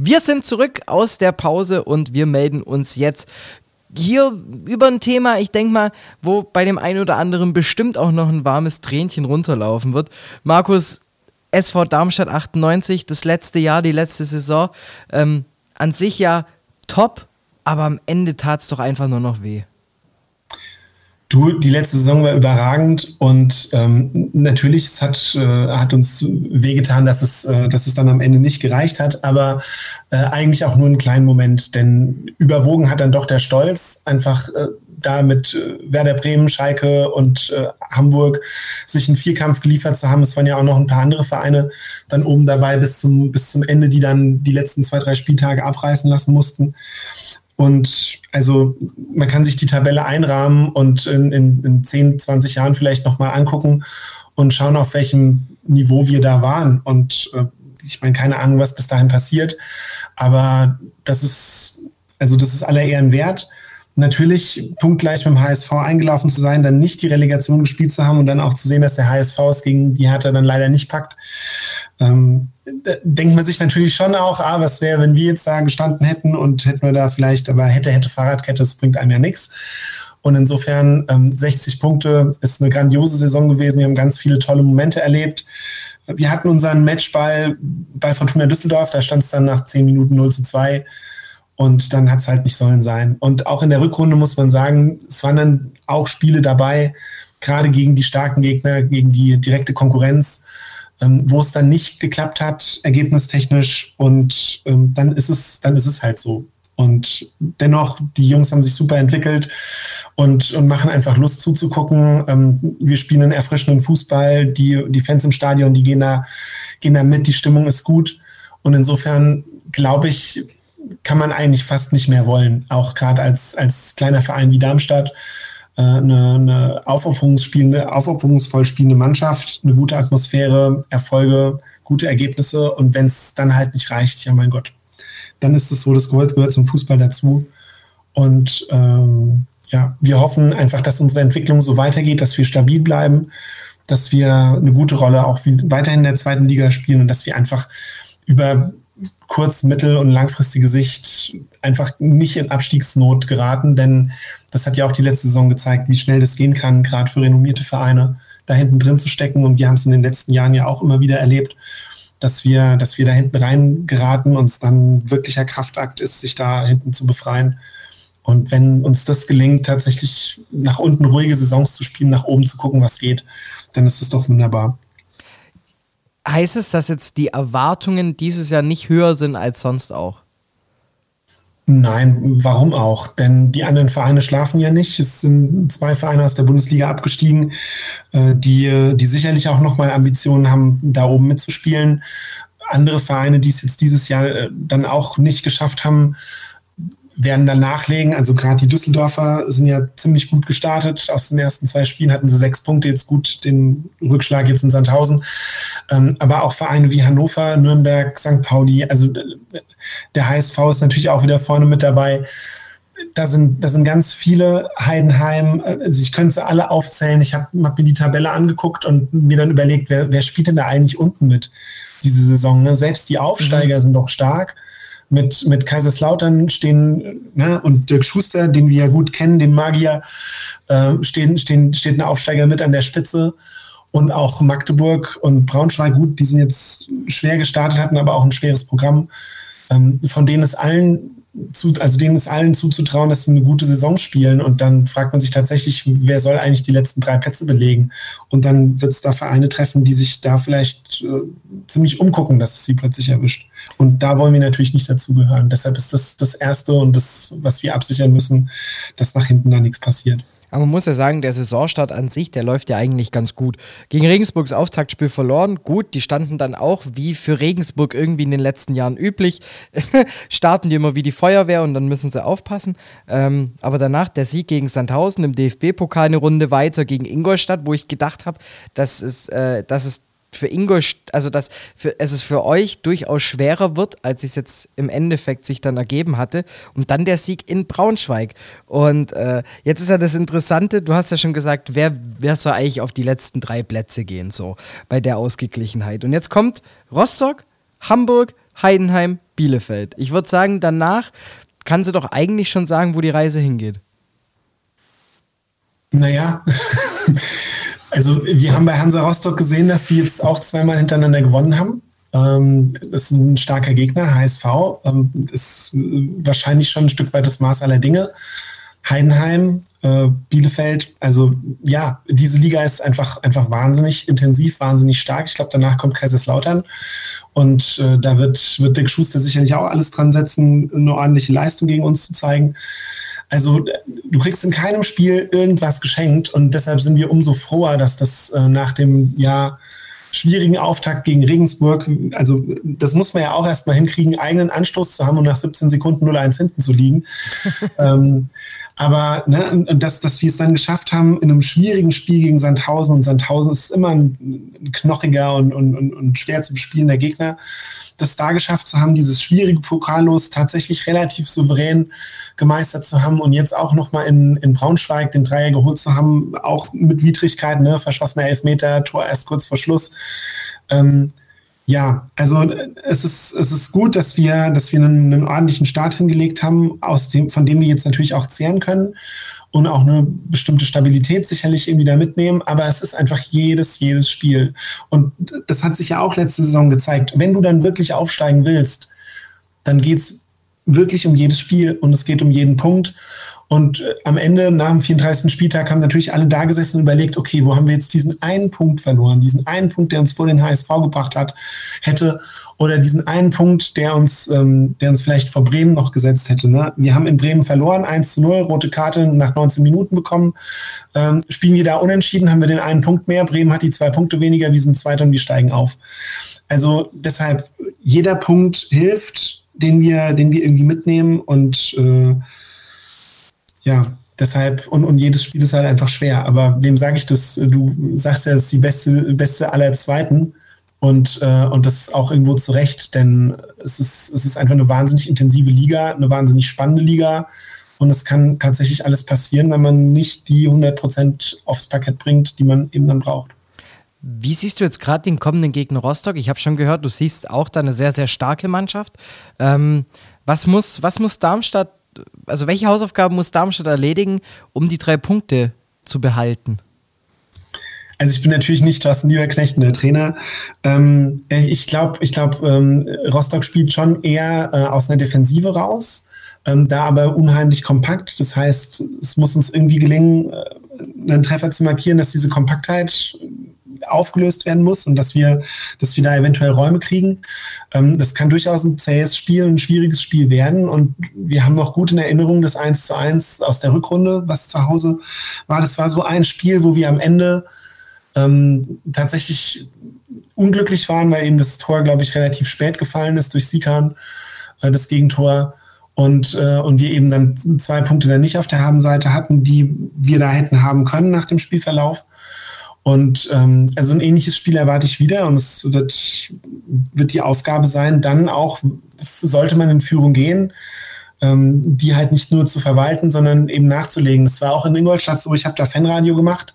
Wir sind zurück aus der Pause und wir melden uns jetzt hier über ein Thema, ich denke mal, wo bei dem einen oder anderen bestimmt auch noch ein warmes Tränchen runterlaufen wird. Markus, SV Darmstadt 98, das letzte Jahr, die letzte Saison, ähm, an sich ja top, aber am Ende tat es doch einfach nur noch weh. Du, die letzte Saison war überragend und ähm, natürlich es hat, äh, hat uns wehgetan, dass es, äh, dass es dann am Ende nicht gereicht hat, aber äh, eigentlich auch nur einen kleinen Moment, denn überwogen hat dann doch der Stolz, einfach äh, da mit äh, Werder Bremen, Schalke und äh, Hamburg sich einen Vierkampf geliefert zu haben. Es waren ja auch noch ein paar andere Vereine dann oben dabei bis zum, bis zum Ende, die dann die letzten zwei, drei Spieltage abreißen lassen mussten. Und also man kann sich die Tabelle einrahmen und in, in, in 10, 20 Jahren vielleicht nochmal angucken und schauen, auf welchem Niveau wir da waren. Und äh, ich meine, keine Ahnung, was bis dahin passiert. Aber das ist, also das ist aller Ehren wert. Natürlich punktgleich mit dem HSV eingelaufen zu sein, dann nicht die Relegation gespielt zu haben und dann auch zu sehen, dass der HSV es gegen die Hertha dann leider nicht packt. Ähm, denkt man sich natürlich schon auch, ah, was wäre, wenn wir jetzt da gestanden hätten und hätten wir da vielleicht, aber hätte, hätte Fahrradkette, das bringt einem ja nichts. Und insofern ähm, 60 Punkte ist eine grandiose Saison gewesen. Wir haben ganz viele tolle Momente erlebt. Wir hatten unseren Matchball bei Fortuna Düsseldorf, da stand es dann nach 10 Minuten 0 zu 2. Und dann hat es halt nicht sollen sein. Und auch in der Rückrunde muss man sagen, es waren dann auch Spiele dabei, gerade gegen die starken Gegner, gegen die direkte Konkurrenz, ähm, wo es dann nicht geklappt hat, ergebnistechnisch. Und ähm, dann ist es, dann ist es halt so. Und dennoch, die Jungs haben sich super entwickelt und, und machen einfach Lust zuzugucken. Ähm, wir spielen einen erfrischenden Fußball. Die, die Fans im Stadion, die gehen da, gehen da mit. Die Stimmung ist gut. Und insofern glaube ich, kann man eigentlich fast nicht mehr wollen. Auch gerade als, als kleiner Verein wie Darmstadt. Äh, eine, eine aufopferungsspielende, aufopferungsvoll spielende Mannschaft, eine gute Atmosphäre, Erfolge, gute Ergebnisse. Und wenn es dann halt nicht reicht, ja mein Gott, dann ist es so, das gehört, gehört zum Fußball dazu. Und ähm, ja, wir hoffen einfach, dass unsere Entwicklung so weitergeht, dass wir stabil bleiben, dass wir eine gute Rolle auch weiterhin in der zweiten Liga spielen und dass wir einfach über kurz-, mittel- und langfristige Sicht einfach nicht in Abstiegsnot geraten, denn das hat ja auch die letzte Saison gezeigt, wie schnell das gehen kann, gerade für renommierte Vereine da hinten drin zu stecken. Und wir haben es in den letzten Jahren ja auch immer wieder erlebt, dass wir, dass wir da hinten rein geraten und es dann wirklicher Kraftakt ist, sich da hinten zu befreien. Und wenn uns das gelingt, tatsächlich nach unten ruhige Saisons zu spielen, nach oben zu gucken, was geht, dann ist es doch wunderbar. Heißt es, dass jetzt die Erwartungen dieses Jahr nicht höher sind als sonst auch? Nein, warum auch? Denn die anderen Vereine schlafen ja nicht. Es sind zwei Vereine aus der Bundesliga abgestiegen, äh, die, die sicherlich auch nochmal Ambitionen haben, da oben mitzuspielen. Andere Vereine, die es jetzt dieses Jahr äh, dann auch nicht geschafft haben, werden dann nachlegen. Also gerade die Düsseldorfer sind ja ziemlich gut gestartet. Aus den ersten zwei Spielen hatten sie sechs Punkte, jetzt gut den Rückschlag jetzt in Sandhausen. Ähm, aber auch Vereine wie Hannover, Nürnberg, St. Pauli, also der HSV ist natürlich auch wieder vorne mit dabei. Da sind, da sind ganz viele Heidenheim, also ich könnte sie alle aufzählen. Ich habe hab mir die Tabelle angeguckt und mir dann überlegt, wer, wer spielt denn da eigentlich unten mit diese Saison? Ne? Selbst die Aufsteiger mhm. sind doch stark mit, mit Kaiserslautern stehen, ne, und Dirk Schuster, den wir ja gut kennen, den Magier, äh, stehen, stehen, steht ein Aufsteiger mit an der Spitze. Und auch Magdeburg und Braunschweig, gut, die sind jetzt schwer gestartet, hatten aber auch ein schweres Programm. Ähm, von denen ist allen zu, also denen ist allen zuzutrauen, dass sie eine gute Saison spielen. Und dann fragt man sich tatsächlich, wer soll eigentlich die letzten drei Plätze belegen? Und dann wird es da Vereine treffen, die sich da vielleicht äh, ziemlich umgucken, dass es sie plötzlich erwischt. Und da wollen wir natürlich nicht dazugehören. Deshalb ist das das Erste und das, was wir absichern müssen, dass nach hinten da nichts passiert. Aber man muss ja sagen, der Saisonstart an sich, der läuft ja eigentlich ganz gut. Gegen Regensburgs Auftaktspiel verloren. Gut, die standen dann auch, wie für Regensburg irgendwie in den letzten Jahren üblich, starten die immer wie die Feuerwehr und dann müssen sie aufpassen. Ähm, aber danach der Sieg gegen Sandhausen im DFB-Pokal eine Runde weiter gegen Ingolstadt, wo ich gedacht habe, dass äh, dass es für Ingo, also dass für, es für euch durchaus schwerer wird, als es jetzt im Endeffekt sich dann ergeben hatte. Und dann der Sieg in Braunschweig. Und äh, jetzt ist ja das Interessante, du hast ja schon gesagt, wer, wer soll eigentlich auf die letzten drei Plätze gehen, so bei der Ausgeglichenheit. Und jetzt kommt Rostock, Hamburg, Heidenheim, Bielefeld. Ich würde sagen, danach kann sie doch eigentlich schon sagen, wo die Reise hingeht. Naja. Also wir haben bei Hansa Rostock gesehen, dass die jetzt auch zweimal hintereinander gewonnen haben. Ähm, das ist ein starker Gegner, HSV. Ähm, ist wahrscheinlich schon ein Stück weit das Maß aller Dinge. Heidenheim, äh, Bielefeld, also ja, diese Liga ist einfach, einfach wahnsinnig intensiv, wahnsinnig stark. Ich glaube, danach kommt Kaiserslautern und äh, da wird, wird Dick Schuster sicherlich auch alles dran setzen, eine ordentliche Leistung gegen uns zu zeigen. Also du kriegst in keinem Spiel irgendwas geschenkt und deshalb sind wir umso froher, dass das äh, nach dem ja schwierigen Auftakt gegen Regensburg, also das muss man ja auch erstmal hinkriegen, eigenen Anstoß zu haben und nach 17 Sekunden 0-1 hinten zu liegen. ähm, aber ne, dass, dass wir es dann geschafft haben in einem schwierigen Spiel gegen Sandhausen und Sandhausen ist immer ein, ein knochiger und, und, und schwer zu bespielender Gegner, das da geschafft zu haben, dieses schwierige Pokallos tatsächlich relativ souverän gemeistert zu haben und jetzt auch nochmal in, in Braunschweig den Dreier geholt zu haben, auch mit Widrigkeiten, ne, verschossener Elfmeter, Tor erst kurz vor Schluss. Ähm, ja, also es ist, es ist gut, dass wir, dass wir einen, einen, ordentlichen Start hingelegt haben, aus dem, von dem wir jetzt natürlich auch zehren können und auch eine bestimmte Stabilität sicherlich irgendwie da mitnehmen. Aber es ist einfach jedes, jedes Spiel. Und das hat sich ja auch letzte Saison gezeigt. Wenn du dann wirklich aufsteigen willst, dann geht es wirklich um jedes Spiel und es geht um jeden Punkt. Und äh, am Ende, nach dem 34. Spieltag, haben natürlich alle da gesessen und überlegt, okay, wo haben wir jetzt diesen einen Punkt verloren, diesen einen Punkt, der uns vor den HSV gebracht hat, hätte, oder diesen einen Punkt, der uns, ähm, der uns vielleicht vor Bremen noch gesetzt hätte. Ne? Wir haben in Bremen verloren, 1 zu 0, rote Karte nach 19 Minuten bekommen. Ähm, spielen wir da unentschieden, haben wir den einen Punkt mehr. Bremen hat die zwei Punkte weniger, wir sind Zweiter und wir steigen auf. Also deshalb, jeder Punkt hilft, den wir, den wir irgendwie mitnehmen und äh, ja, deshalb, und, und jedes Spiel ist halt einfach schwer. Aber wem sage ich das? Du sagst ja, es ist die beste, beste aller Zweiten. Und, äh, und das auch irgendwo zu Recht, denn es ist, es ist einfach eine wahnsinnig intensive Liga, eine wahnsinnig spannende Liga. Und es kann tatsächlich alles passieren, wenn man nicht die 100% aufs Parkett bringt, die man eben dann braucht. Wie siehst du jetzt gerade den kommenden Gegner Rostock? Ich habe schon gehört, du siehst auch da eine sehr, sehr starke Mannschaft. Ähm, was, muss, was muss Darmstadt, also welche Hausaufgaben muss Darmstadt erledigen, um die drei Punkte zu behalten? Also ich bin natürlich nicht Thorsten Lieberknecht, der Trainer. Ähm, ich glaube, ich glaub, ähm, Rostock spielt schon eher äh, aus einer Defensive raus, ähm, da aber unheimlich kompakt. Das heißt, es muss uns irgendwie gelingen, äh, einen Treffer zu markieren, dass diese Kompaktheit aufgelöst werden muss und dass wir, dass wir da eventuell Räume kriegen. Ähm, das kann durchaus ein zähes Spiel, ein schwieriges Spiel werden. Und wir haben noch gut in Erinnerung das 1 zu 1 aus der Rückrunde, was zu Hause war. Das war so ein Spiel, wo wir am Ende ähm, tatsächlich unglücklich waren, weil eben das Tor, glaube ich, relativ spät gefallen ist durch Sikan, äh, das Gegentor. Und, äh, und wir eben dann zwei Punkte dann nicht auf der Habenseite hatten, die wir da hätten haben können nach dem Spielverlauf. Und ähm, also ein ähnliches Spiel erwarte ich wieder und es wird, wird die Aufgabe sein, dann auch, sollte man in Führung gehen, ähm, die halt nicht nur zu verwalten, sondern eben nachzulegen. Das war auch in Ingolstadt so, ich habe da Fanradio gemacht.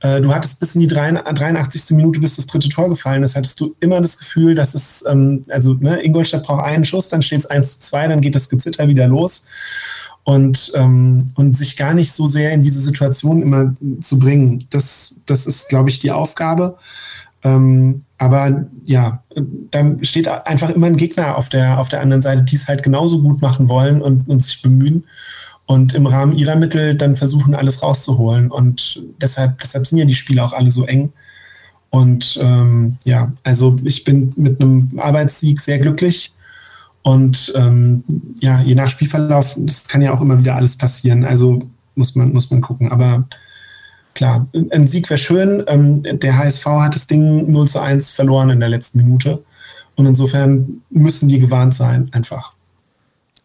Äh, du hattest bis in die 83. Minute, bis das dritte Tor gefallen ist, hattest du immer das Gefühl, dass es, ähm, also ne, Ingolstadt braucht einen Schuss, dann steht es 1 zu 2, dann geht das Gezitter wieder los und, ähm, und sich gar nicht so sehr in diese Situation immer zu bringen. Das, das ist, glaube ich, die Aufgabe. Ähm, aber ja, dann steht einfach immer ein Gegner auf der, auf der anderen Seite, die es halt genauso gut machen wollen und, und sich bemühen und im Rahmen ihrer Mittel dann versuchen, alles rauszuholen. Und deshalb, deshalb sind ja die Spiele auch alle so eng. Und ähm, ja, also ich bin mit einem Arbeitssieg sehr glücklich und ähm, ja, je nach Spielverlauf, das kann ja auch immer wieder alles passieren. Also muss man, muss man gucken. Aber klar, ein Sieg wäre schön. Ähm, der HSV hat das Ding 0 zu 1 verloren in der letzten Minute. Und insofern müssen die gewarnt sein, einfach.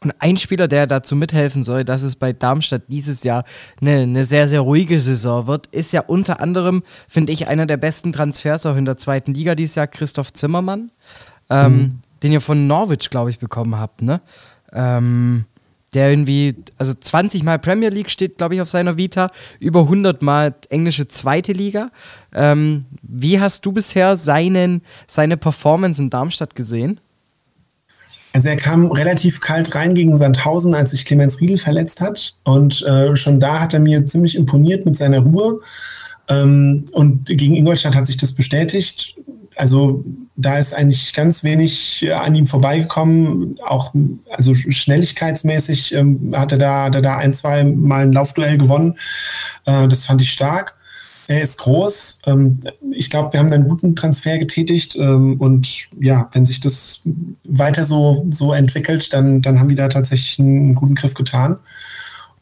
Und ein Spieler, der dazu mithelfen soll, dass es bei Darmstadt dieses Jahr eine, eine sehr, sehr ruhige Saison wird, ist ja unter anderem, finde ich, einer der besten Transfers auch in der zweiten Liga dieses Jahr, Christoph Zimmermann. Ähm, mhm den ihr von Norwich, glaube ich, bekommen habt, ne? Ähm, der irgendwie, also 20 Mal Premier League steht, glaube ich, auf seiner Vita, über 100 Mal englische zweite Liga. Ähm, wie hast du bisher seinen, seine Performance in Darmstadt gesehen? Also er kam relativ kalt rein gegen Sandhausen, als sich Clemens Riedel verletzt hat. Und äh, schon da hat er mir ziemlich imponiert mit seiner Ruhe. Ähm, und gegen Ingolstadt hat sich das bestätigt also da ist eigentlich ganz wenig äh, an ihm vorbeigekommen. Auch also schnelligkeitsmäßig ähm, hat, er da, hat er da ein, zwei Mal ein Laufduell gewonnen. Äh, das fand ich stark. Er ist groß. Ähm, ich glaube, wir haben einen guten Transfer getätigt. Ähm, und ja, wenn sich das weiter so, so entwickelt, dann, dann haben wir da tatsächlich einen, guten Griff getan.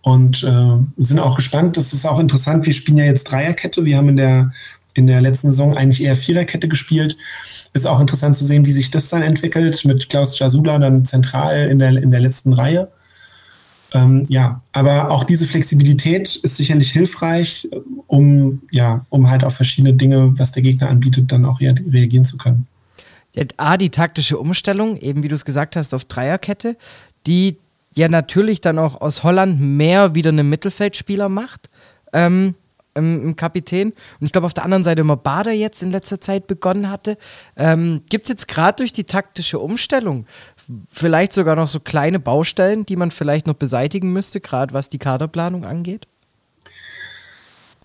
Und äh, sind auch gespannt. Das ist auch interessant. Wir spielen ja jetzt Dreierkette. Wir haben in der in der letzten Saison eigentlich eher Viererkette gespielt. Ist auch interessant zu sehen, wie sich das dann entwickelt mit Klaus Jasula dann zentral in der, in der letzten Reihe. Ähm, ja, aber auch diese Flexibilität ist sicherlich hilfreich, um, ja, um halt auf verschiedene Dinge, was der Gegner anbietet, dann auch reagieren zu können. A, die taktische Umstellung, eben wie du es gesagt hast, auf Dreierkette, die ja natürlich dann auch aus Holland mehr wieder einen Mittelfeldspieler macht. Ähm, im, im Kapitän. Und ich glaube, auf der anderen Seite immer Bader jetzt in letzter Zeit begonnen hatte. Ähm, Gibt es jetzt gerade durch die taktische Umstellung vielleicht sogar noch so kleine Baustellen, die man vielleicht noch beseitigen müsste, gerade was die Kaderplanung angeht?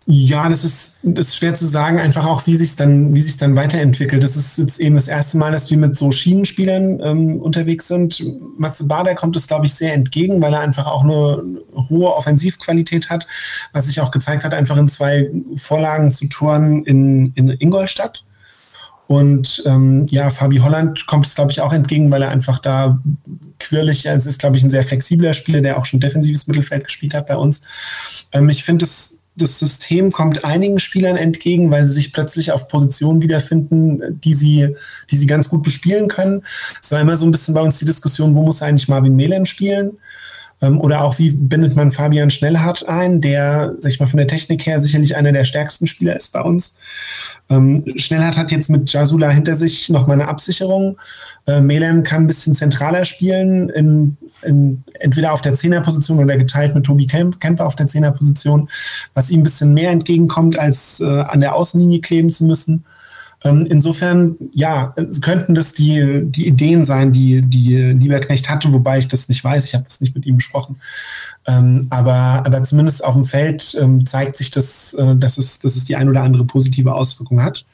Ja, das ist, das ist schwer zu sagen, einfach auch, wie sich dann, dann weiterentwickelt. Das ist jetzt eben das erste Mal, dass wir mit so Schienenspielern ähm, unterwegs sind. Matze Bader kommt es, glaube ich, sehr entgegen, weil er einfach auch eine hohe Offensivqualität hat, was sich auch gezeigt hat, einfach in zwei Vorlagen zu Toren in, in Ingolstadt. Und ähm, ja, Fabi Holland kommt es, glaube ich, auch entgegen, weil er einfach da quirlig, also es ist, glaube ich, ein sehr flexibler Spieler, der auch schon defensives Mittelfeld gespielt hat bei uns. Ähm, ich finde es das System kommt einigen Spielern entgegen, weil sie sich plötzlich auf Positionen wiederfinden, die sie, die sie ganz gut bespielen können. Es war immer so ein bisschen bei uns die Diskussion, wo muss eigentlich Marvin Melem spielen? Ähm, oder auch, wie bindet man Fabian Schnellhardt ein, der, sag ich mal, von der Technik her sicherlich einer der stärksten Spieler ist bei uns. Ähm, Schnellhardt hat jetzt mit Jasula hinter sich nochmal eine Absicherung. Äh, Melem kann ein bisschen zentraler spielen, in, in, entweder auf der Zehnerposition oder geteilt mit Tobi Kemper auf der Zehnerposition, was ihm ein bisschen mehr entgegenkommt, als äh, an der Außenlinie kleben zu müssen. Ähm, insofern, ja, könnten das die, die Ideen sein, die, die Lieberknecht hatte, wobei ich das nicht weiß, ich habe das nicht mit ihm besprochen. Ähm, aber, aber zumindest auf dem Feld ähm, zeigt sich, das, äh, dass, es, dass es die ein oder andere positive Auswirkung hat.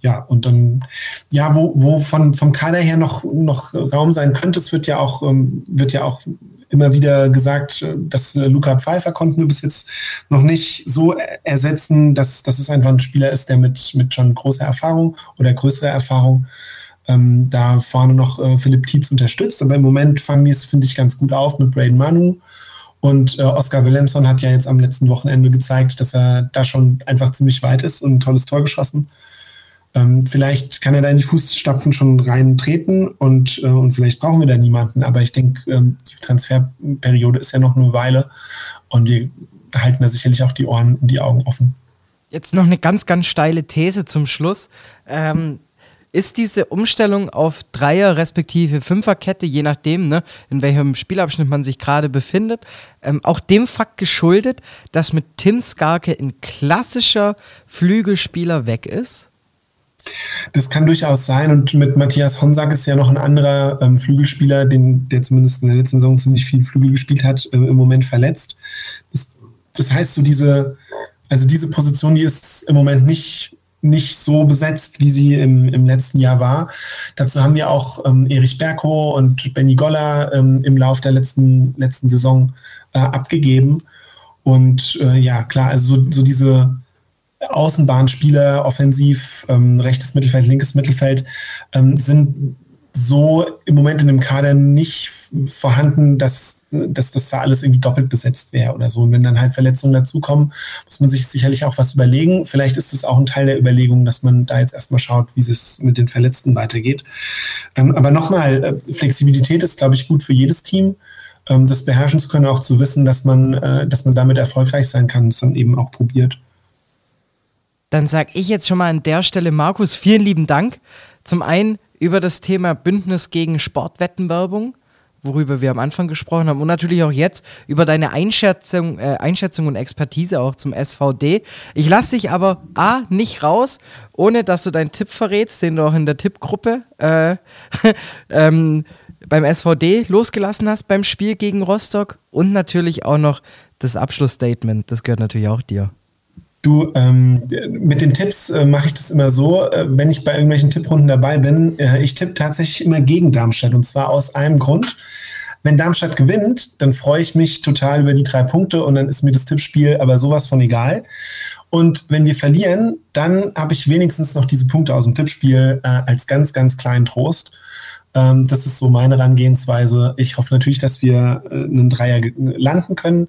Ja, und dann, ja, wo, wo von, vom Kader her noch, noch Raum sein könnte, es wird ja auch, wird ja auch immer wieder gesagt, äh, dass äh, Luca Pfeiffer konnten wir bis jetzt noch nicht so ersetzen, dass, dass es einfach ein Spieler ist, der mit, mit schon großer Erfahrung oder größerer Erfahrung ähm, da vorne noch äh, Philipp Tietz unterstützt. Aber im Moment fangen wir es, finde ich, ganz gut auf mit Braden Manu. Und äh, Oscar Willemson hat ja jetzt am letzten Wochenende gezeigt, dass er da schon einfach ziemlich weit ist und ein tolles Tor geschossen. Ähm, vielleicht kann er da in die Fußstapfen schon reintreten und, äh, und vielleicht brauchen wir da niemanden. Aber ich denke, ähm, die Transferperiode ist ja noch eine Weile und wir halten da sicherlich auch die Ohren und die Augen offen. Jetzt noch eine ganz, ganz steile These zum Schluss. Ähm, ist diese Umstellung auf Dreier- respektive Fünferkette, je nachdem, ne, in welchem Spielabschnitt man sich gerade befindet, ähm, auch dem Fakt geschuldet, dass mit Tim Skarke ein klassischer Flügelspieler weg ist? Das kann durchaus sein. Und mit Matthias Honsack ist ja noch ein anderer ähm, Flügelspieler, den, der zumindest in der letzten Saison ziemlich viel Flügel gespielt hat, äh, im Moment verletzt. Das, das, heißt, so diese, also diese Position, die ist im Moment nicht, nicht so besetzt, wie sie im, im letzten Jahr war. Dazu haben wir auch ähm, Erich Berko und Benny Goller ähm, im Lauf der letzten, letzten Saison äh, abgegeben. Und äh, ja, klar, also so, so diese Außenbahnspieler, offensiv, ähm, rechtes Mittelfeld, linkes Mittelfeld, ähm, sind so im Moment in dem Kader nicht vorhanden, dass, dass das da alles irgendwie doppelt besetzt wäre oder so. Und wenn dann halt Verletzungen dazukommen, muss man sich sicherlich auch was überlegen. Vielleicht ist es auch ein Teil der Überlegung, dass man da jetzt erstmal schaut, wie es mit den Verletzten weitergeht. Ähm, aber nochmal, äh, Flexibilität ist, glaube ich, gut für jedes Team. Ähm, das beherrschen zu können, auch zu wissen, dass man, äh, dass man damit erfolgreich sein kann, das dann eben auch probiert. Dann sage ich jetzt schon mal an der Stelle, Markus, vielen lieben Dank. Zum einen über das Thema Bündnis gegen Sportwettenwerbung, worüber wir am Anfang gesprochen haben, und natürlich auch jetzt über deine Einschätzung, äh, Einschätzung und Expertise auch zum SVD. Ich lasse dich aber A, nicht raus, ohne dass du deinen Tipp verrätst, den du auch in der Tippgruppe äh, ähm, beim SVD losgelassen hast beim Spiel gegen Rostock und natürlich auch noch das Abschlussstatement. Das gehört natürlich auch dir. Du, ähm, mit den Tipps äh, mache ich das immer so, äh, wenn ich bei irgendwelchen Tipprunden dabei bin. Äh, ich tippe tatsächlich immer gegen Darmstadt und zwar aus einem Grund. Wenn Darmstadt gewinnt, dann freue ich mich total über die drei Punkte und dann ist mir das Tippspiel aber sowas von egal. Und wenn wir verlieren, dann habe ich wenigstens noch diese Punkte aus dem Tippspiel äh, als ganz, ganz kleinen Trost. Ähm, das ist so meine Herangehensweise. Ich hoffe natürlich, dass wir äh, einen Dreier landen können.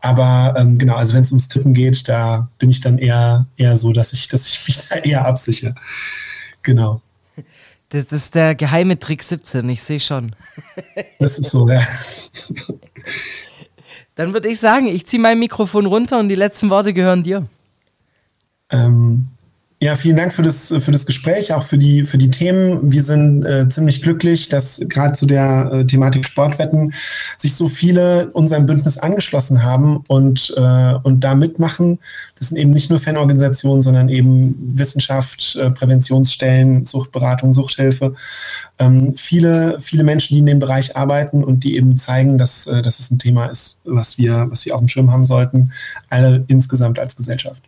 Aber ähm, genau, also wenn es ums Tippen geht, da bin ich dann eher, eher so, dass ich, dass ich mich da eher absichere. Genau. Das ist der geheime Trick 17, ich sehe schon. Das ist so, ja. Dann würde ich sagen, ich ziehe mein Mikrofon runter und die letzten Worte gehören dir. Ähm, Ja, vielen Dank für das, für das Gespräch, auch für die, für die Themen. Wir sind äh, ziemlich glücklich, dass gerade zu der äh, Thematik Sportwetten sich so viele unserem Bündnis angeschlossen haben und, äh, und da mitmachen. Das sind eben nicht nur Fanorganisationen, sondern eben Wissenschaft, äh, Präventionsstellen, Suchtberatung, Suchthilfe. Ähm, viele, viele Menschen, die in dem Bereich arbeiten und die eben zeigen, dass, äh, dass es ein Thema ist, was wir, was wir auf dem Schirm haben sollten, alle insgesamt als Gesellschaft.